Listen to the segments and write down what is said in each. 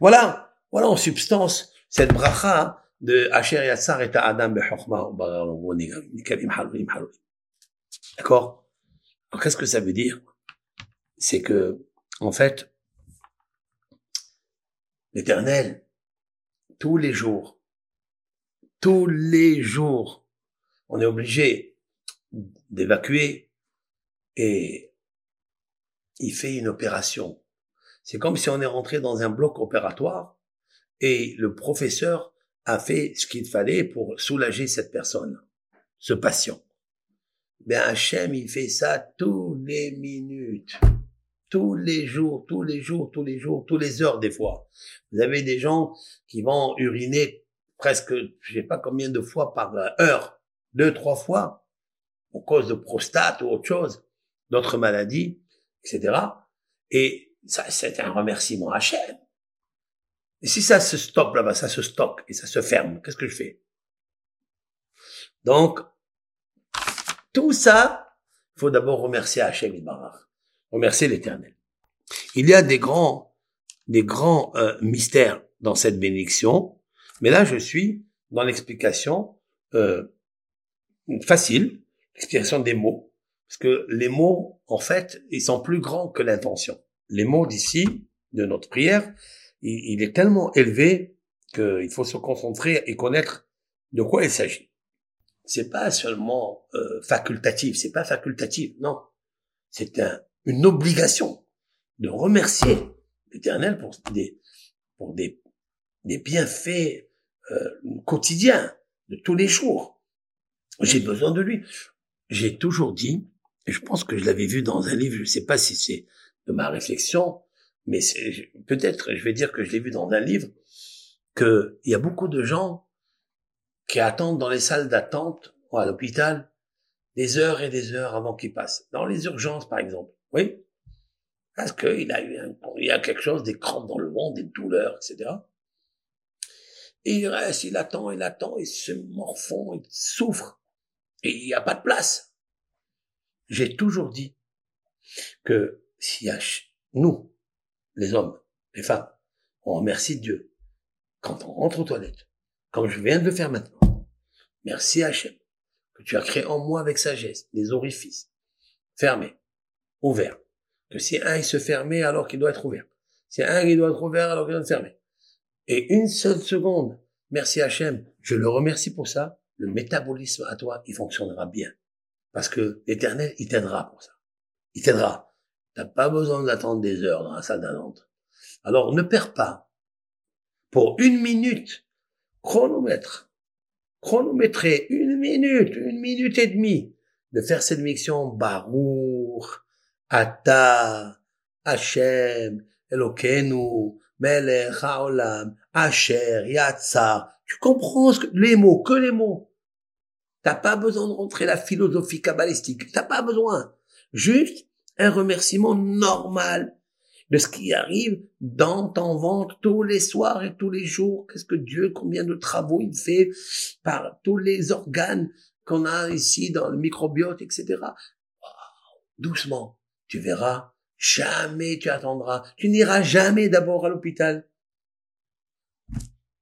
Voilà, voilà en substance cette bracha de Asher Yatsar et Adam Bechokma. D'accord? Qu'est-ce que ça veut dire? C'est que, en fait, l'Éternel, tous les jours, tous les jours, on est obligé d'évacuer et il fait une opération. C'est comme si on est rentré dans un bloc opératoire et le professeur a fait ce qu'il fallait pour soulager cette personne, ce patient. Ben Hachem, il fait ça tous les minutes, tous les jours, tous les jours, tous les jours, tous les heures des fois. Vous avez des gens qui vont uriner presque, je sais pas combien de fois par heure, deux, trois fois, à cause de prostate ou autre chose, d'autres maladies, etc. Et ça, c'est un remerciement à Hachem. Et si ça se stoppe là-bas, ça se stocke et ça se ferme, qu'est-ce que je fais? Donc, tout ça, il faut d'abord remercier Hachem Barach, remercier l'Éternel. Il y a des grands, des grands euh, mystères dans cette bénédiction, mais là je suis dans l'explication euh, facile, l'explication des mots, parce que les mots, en fait, ils sont plus grands que l'intention. Les mots d'ici, de notre prière, il, est tellement élevé qu'il faut se concentrer et connaître de quoi il s'agit. C'est pas seulement euh, facultatif, c'est pas facultatif, non. C'est un, une obligation de remercier l'Éternel pour des pour des, des bienfaits euh, quotidiens de tous les jours. J'ai besoin de lui. J'ai toujours dit, et je pense que je l'avais vu dans un livre, je ne sais pas si c'est de ma réflexion, mais peut-être, je vais dire que je l'ai vu dans un livre, qu'il y a beaucoup de gens qui attendent dans les salles d'attente à l'hôpital des heures et des heures avant qu'ils passent. Dans les urgences, par exemple. Oui. Parce qu'il a eu un, il y a quelque chose, des crampes dans le ventre, des douleurs, etc. Et il reste, il attend, il attend, il se morfond, il souffre. Et il n'y a pas de place. J'ai toujours dit que si nous, les hommes, les femmes, on remercie Dieu quand on rentre aux toilettes, comme je viens de le faire maintenant. Merci Hachem, que tu as créé en moi avec sagesse des orifices fermés, ouverts. Que si un il se fermait alors qu'il doit être ouvert, si un il doit être ouvert alors qu'il doit être fermé. Et une seule seconde, merci Hachem, je le remercie pour ça, le métabolisme à toi, il fonctionnera bien. Parce que l'éternel, il t'aidera pour ça. Il t'aidera. T'as pas besoin d'attendre des heures dans la salle d'attente. Alors ne perds pas. Pour une minute, chronomètre, chronométrer une minute, une minute et demie, de faire cette mission Baruch, Ata, Hashem, Elokenu, Melech Haolam, Asher, Yatsar. Tu comprends que, les mots, que les mots. T'as pas besoin de rentrer la philosophie kabbalistique. T'as pas besoin. Juste un remerciement normal de ce qui arrive dans ton ventre tous les soirs et tous les jours. Qu'est-ce que Dieu, combien de travaux il fait par tous les organes qu'on a ici dans le microbiote, etc. Doucement, tu verras, jamais tu attendras, tu n'iras jamais d'abord à l'hôpital.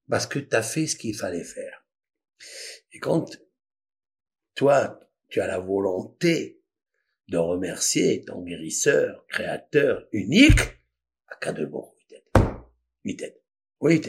Parce que tu as fait ce qu'il fallait faire. Et quand toi, tu as la volonté de remercier ton guérisseur, créateur unique, à t'aide. Oui.